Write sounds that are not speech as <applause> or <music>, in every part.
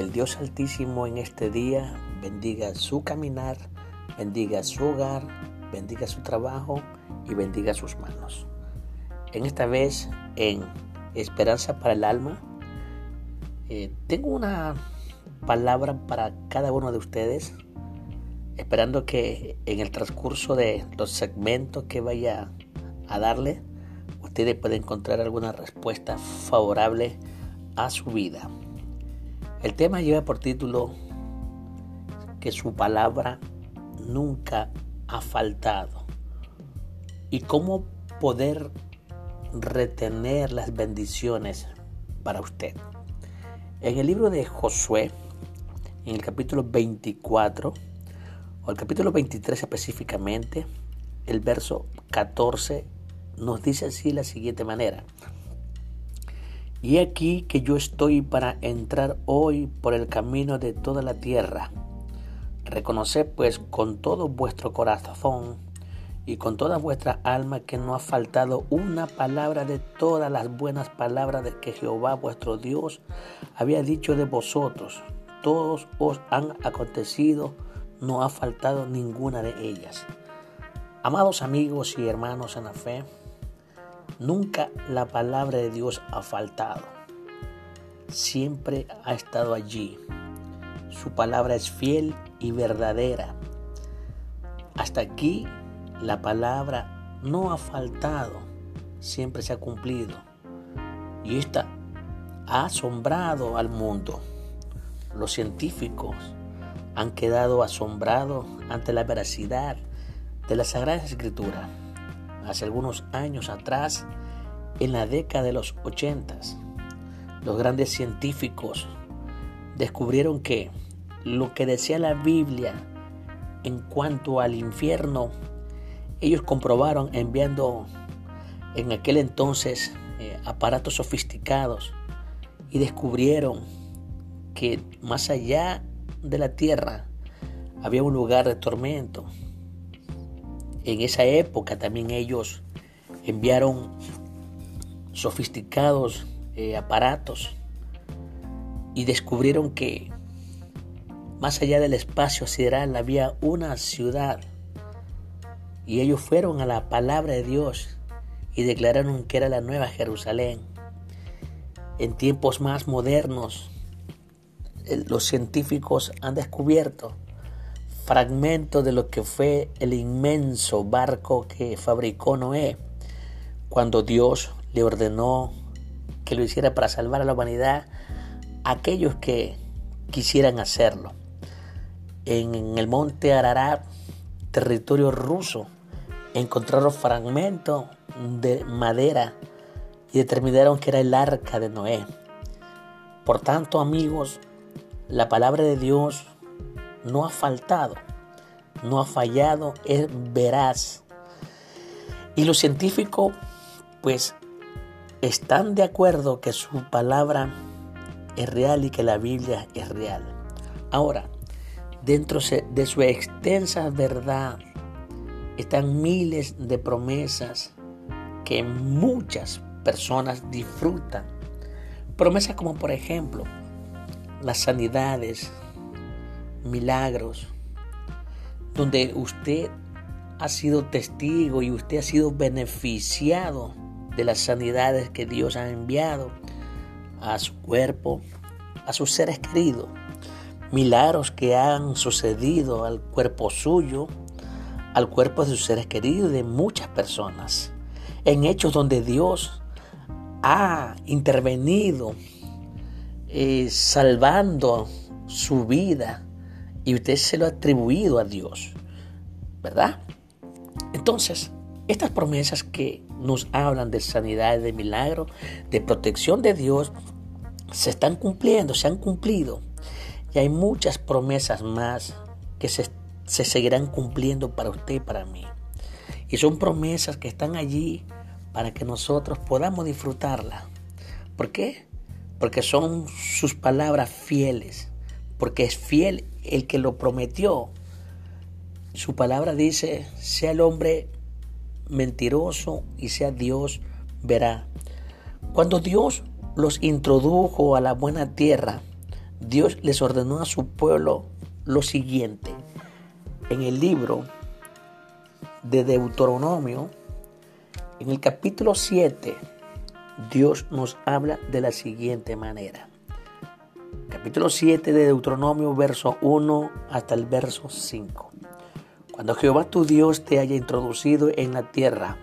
El Dios Altísimo en este día bendiga su caminar, bendiga su hogar, bendiga su trabajo y bendiga sus manos. En esta vez, en Esperanza para el Alma, eh, tengo una palabra para cada uno de ustedes, esperando que en el transcurso de los segmentos que vaya a darle, ustedes puedan encontrar alguna respuesta favorable a su vida. El tema lleva por título que su palabra nunca ha faltado y cómo poder retener las bendiciones para usted. En el libro de Josué, en el capítulo 24, o el capítulo 23 específicamente, el verso 14 nos dice así la siguiente manera. Y aquí que yo estoy para entrar hoy por el camino de toda la tierra. Reconoced pues con todo vuestro corazón y con toda vuestra alma que no ha faltado una palabra de todas las buenas palabras de que Jehová vuestro Dios había dicho de vosotros. Todos os han acontecido, no ha faltado ninguna de ellas. Amados amigos y hermanos en la fe, Nunca la palabra de Dios ha faltado. Siempre ha estado allí. Su palabra es fiel y verdadera. Hasta aquí la palabra no ha faltado. Siempre se ha cumplido. Y esta ha asombrado al mundo. Los científicos han quedado asombrados ante la veracidad de la Sagrada Escritura hace algunos años atrás, en la década de los 80, los grandes científicos descubrieron que lo que decía la Biblia en cuanto al infierno, ellos comprobaron enviando en aquel entonces eh, aparatos sofisticados y descubrieron que más allá de la tierra había un lugar de tormento, en esa época también ellos enviaron sofisticados eh, aparatos y descubrieron que más allá del espacio sideral había una ciudad y ellos fueron a la palabra de Dios y declararon que era la nueva Jerusalén. En tiempos más modernos, los científicos han descubierto fragmento de lo que fue el inmenso barco que fabricó Noé cuando Dios le ordenó que lo hiciera para salvar a la humanidad aquellos que quisieran hacerlo. En el monte Ararat, territorio ruso, encontraron fragmentos de madera y determinaron que era el arca de Noé. Por tanto, amigos, la palabra de Dios no ha faltado, no ha fallado, es veraz. Y los científicos pues están de acuerdo que su palabra es real y que la Biblia es real. Ahora, dentro de su extensa verdad están miles de promesas que muchas personas disfrutan. Promesas como por ejemplo las sanidades, milagros, donde usted ha sido testigo y usted ha sido beneficiado de las sanidades que Dios ha enviado a su cuerpo, a sus seres queridos. Milagros que han sucedido al cuerpo suyo, al cuerpo de sus seres queridos, de muchas personas. En hechos donde Dios ha intervenido eh, salvando su vida y usted se lo ha atribuido a Dios, ¿verdad? Entonces, estas promesas que nos hablan de sanidad, de milagro, de protección de Dios, se están cumpliendo, se han cumplido. Y hay muchas promesas más que se, se seguirán cumpliendo para usted y para mí. Y son promesas que están allí para que nosotros podamos disfrutarlas. ¿Por qué? Porque son sus palabras fieles porque es fiel el que lo prometió. Su palabra dice, sea el hombre mentiroso y sea Dios verá. Cuando Dios los introdujo a la buena tierra, Dios les ordenó a su pueblo lo siguiente. En el libro de Deuteronomio, en el capítulo 7, Dios nos habla de la siguiente manera. Capítulo 7 de Deuteronomio, verso 1 hasta el verso 5. Cuando Jehová tu Dios te haya introducido en la tierra,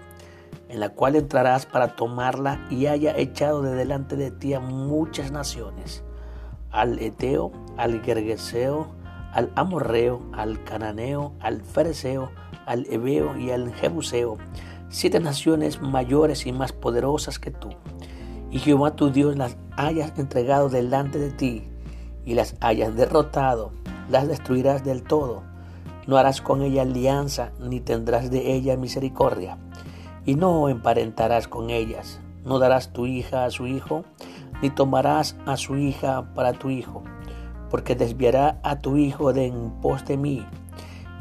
en la cual entrarás para tomarla y haya echado de delante de ti a muchas naciones, al Eteo, al Gergeseo, al Amorreo, al Cananeo, al Fereseo, al Ebeo y al Jebuseo, siete naciones mayores y más poderosas que tú. Y Jehová tu Dios las hayas entregado delante de ti y las hayas derrotado, las destruirás del todo. No harás con ella alianza, ni tendrás de ella misericordia, y no emparentarás con ellas. No darás tu hija a su hijo, ni tomarás a su hija para tu hijo, porque desviará a tu hijo de en pos de mí,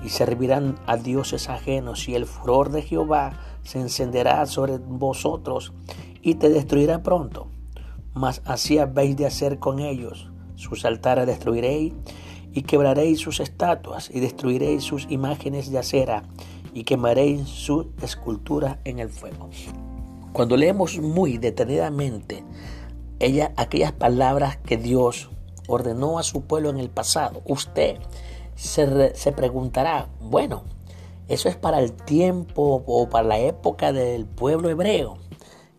y servirán a dioses ajenos, y el furor de Jehová se encenderá sobre vosotros, y te destruirá pronto. Mas así habéis de hacer con ellos. Sus altares destruiréis, y quebraréis sus estatuas, y destruiréis sus imágenes de acera, y quemaréis su escultura en el fuego. Cuando leemos muy detenidamente ella, aquellas palabras que Dios ordenó a su pueblo en el pasado, usted se, se preguntará, bueno, eso es para el tiempo o para la época del pueblo hebreo.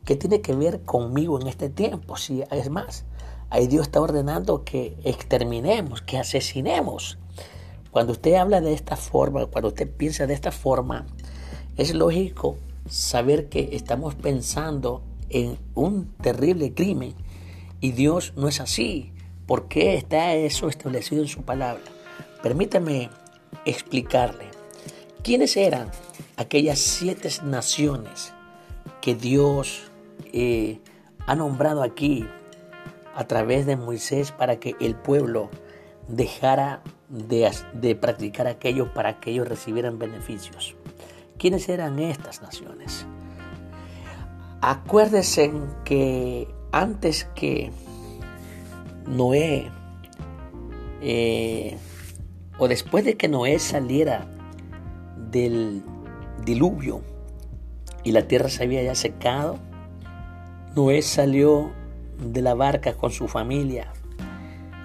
¿Qué tiene que ver conmigo en este tiempo? Si es más, ahí Dios está ordenando que exterminemos, que asesinemos. Cuando usted habla de esta forma, cuando usted piensa de esta forma, es lógico saber que estamos pensando en un terrible crimen y Dios no es así. ¿Por qué está eso establecido en su palabra? Permítame explicarle. ¿Quiénes eran aquellas siete naciones que Dios eh, ha nombrado aquí a través de Moisés para que el pueblo dejara de, practicar aquello para que ellos recibieran beneficios. ¿Quiénes eran estas naciones? Acuérdense que antes que Noé, eh, o después de que Noé saliera del diluvio y la tierra se había ya secado, Noé salió de la barca con su familia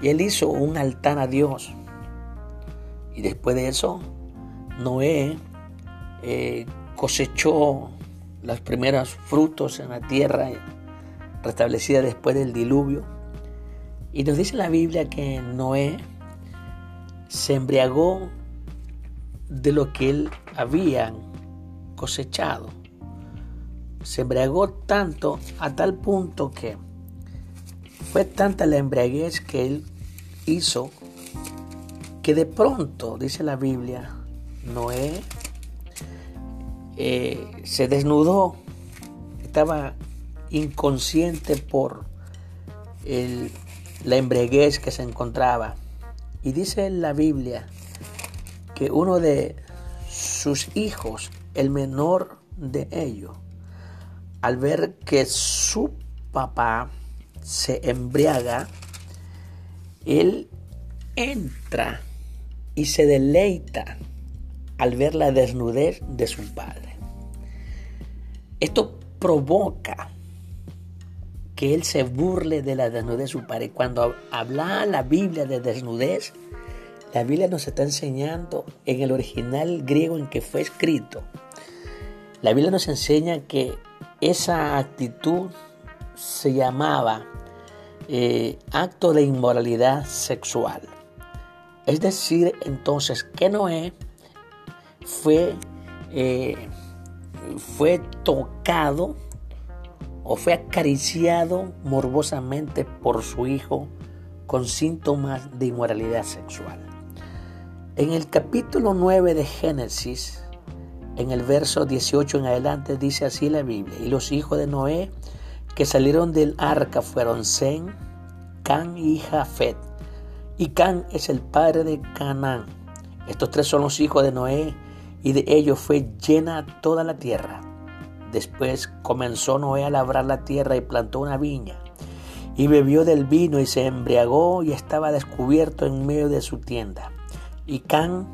y él hizo un altar a Dios. Y después de eso, Noé eh, cosechó los primeros frutos en la tierra restablecida después del diluvio. Y nos dice la Biblia que Noé se embriagó de lo que él había cosechado. Se embriagó tanto a tal punto que fue tanta la embriaguez que él hizo que de pronto, dice la Biblia, Noé eh, se desnudó, estaba inconsciente por la embriaguez que se encontraba. Y dice la Biblia que uno de sus hijos, el menor de ellos, al ver que su papá se embriaga, él entra y se deleita al ver la desnudez de su padre. Esto provoca que él se burle de la desnudez de su padre. Cuando habla la Biblia de desnudez, la Biblia nos está enseñando en el original griego en que fue escrito. La Biblia nos enseña que esa actitud se llamaba eh, acto de inmoralidad sexual. Es decir, entonces que Noé fue, eh, fue tocado o fue acariciado morbosamente por su hijo con síntomas de inmoralidad sexual. En el capítulo 9 de Génesis, en el verso 18 en adelante, dice así la Biblia, y los hijos de Noé que salieron del arca fueron Zen, Can y Jafet. Y Can es el padre de Canaán. Estos tres son los hijos de Noé, y de ellos fue llena toda la tierra. Después comenzó Noé a labrar la tierra y plantó una viña, y bebió del vino y se embriagó y estaba descubierto en medio de su tienda. Y Can,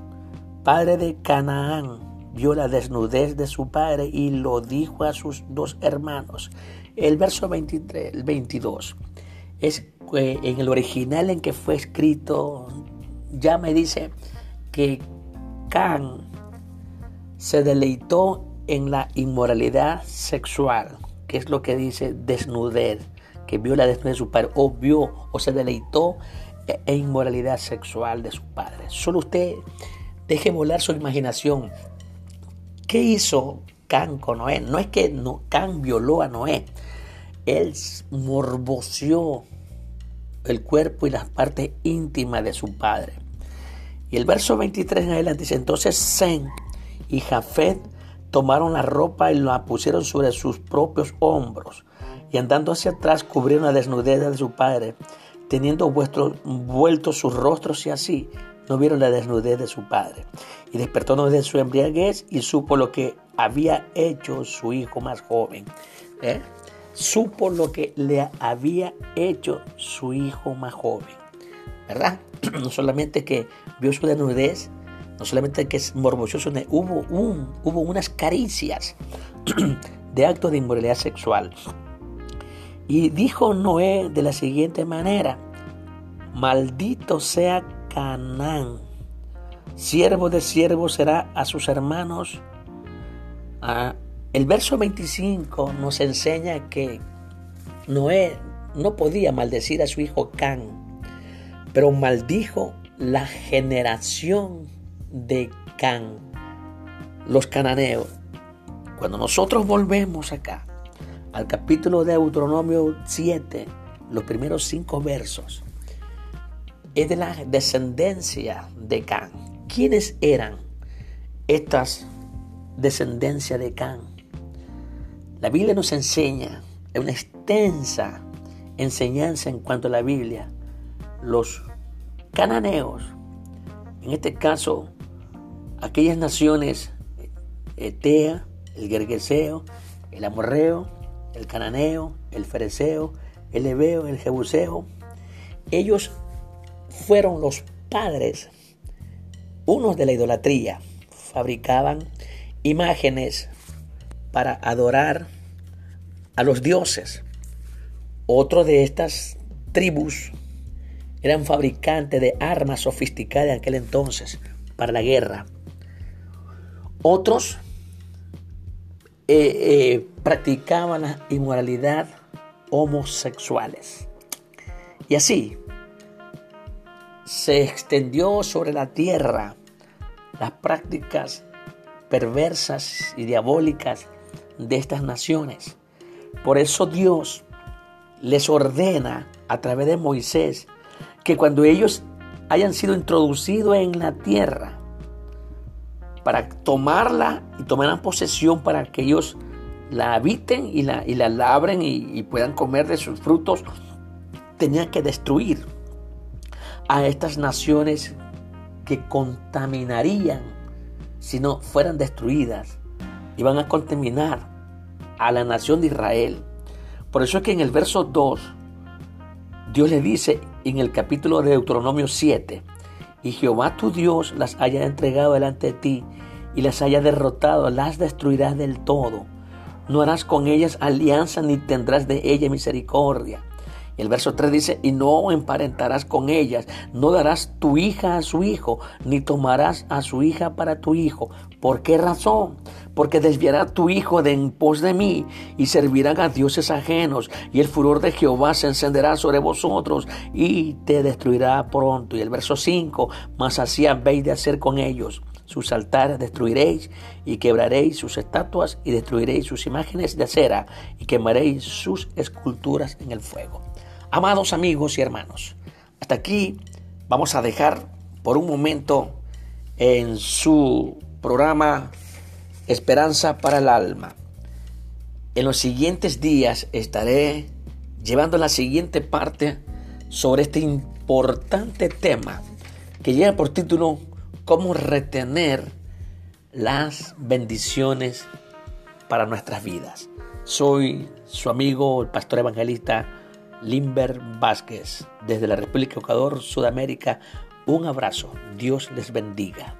padre de Canaán, vio la desnudez de su padre y lo dijo a sus dos hermanos. El verso 23, el 22 es en el original en que fue escrito, ya me dice que Can se deleitó en la inmoralidad sexual, que es lo que dice desnudez, que vio la desnudez de su padre, o vio o se deleitó en inmoralidad sexual de su padre. Solo usted deje volar su imaginación. ¿Qué hizo Noé? No es que no, Can violó a Noé, él morboció el cuerpo y las partes íntimas de su padre. Y el verso 23 en adelante dice, entonces Zen y Jafet tomaron la ropa y la pusieron sobre sus propios hombros, y andando hacia atrás cubrieron la desnudez de su padre, teniendo vuestros, vueltos sus rostros y así no vieron la desnudez de su padre. Y despertó de su embriaguez y supo lo que había hecho su hijo más joven. ¿eh? Supo lo que le había hecho su hijo más joven. ¿Verdad? <clears throat> No solamente que vio su desnudez, no solamente que es morboso, hubo, un, hubo unas caricias <clears throat> de actos de inmoralidad sexual. Y dijo Noé de la siguiente manera, maldito sea Canaán, siervo de siervo será a sus hermanos. Ah, el verso 25 nos enseña que Noé no podía maldecir a su hijo Can, pero maldijo la generación de Can, los cananeos. Cuando nosotros volvemos acá al capítulo de Deuteronomio 7, los primeros cinco versos, es de la descendencia de Can. ¿Quiénes eran estas descendencias de Can? La Biblia nos enseña, es una extensa enseñanza en cuanto a la Biblia, los cananeos, en este caso aquellas naciones, Etea, el Gergeseo, el Amorreo, el Cananeo, el Fereceo, el Ebeo, el Jebuseo, ellos fueron los padres, unos de la idolatría, fabricaban imágenes para adorar a los dioses. Otro de estas tribus eran fabricantes de armas sofisticadas en aquel entonces para la guerra. Otros eh, eh, practicaban la inmoralidad homosexuales. Y así se extendió sobre la tierra las prácticas perversas y diabólicas de estas naciones. Por eso Dios les ordena a través de Moisés que cuando ellos hayan sido introducidos en la tierra, para tomarla y tomarán posesión para que ellos la habiten y la, y la labren y, puedan comer de sus frutos, tenían que destruir a estas naciones que contaminarían si no fueran destruidas. Iban a contaminar a la nación de Israel. Por eso es que en el verso 2, Dios le dice en el capítulo de Deuteronomio 7, y Jehová tu Dios las haya entregado delante de ti y las haya derrotado, las destruirás del todo. No harás con ellas alianza ni tendrás de ella misericordia. El verso 3 dice, y no emparentarás con ellas, no darás tu hija a su hijo, ni tomarás a su hija para tu hijo. ¿Por qué razón? Porque desviará tu hijo de en pos de mí, y servirán a dioses ajenos, y el furor de Jehová se encenderá sobre vosotros, y te destruirá pronto. Y el verso 5, mas así habéis de hacer con ellos sus altares destruiréis y quebraréis sus estatuas y destruiréis sus imágenes de acera y quemaréis sus esculturas en el fuego. Amados amigos y hermanos, hasta aquí vamos a dejar por un momento en su programa Esperanza para el Alma. En los siguientes días estaré llevando la siguiente parte sobre este importante tema que lleva por título cómo retener las bendiciones para nuestras vidas. Soy su amigo, el pastor evangelista Limber Vázquez, desde la República Ecuador, Sudamérica. Un abrazo. Dios les bendiga.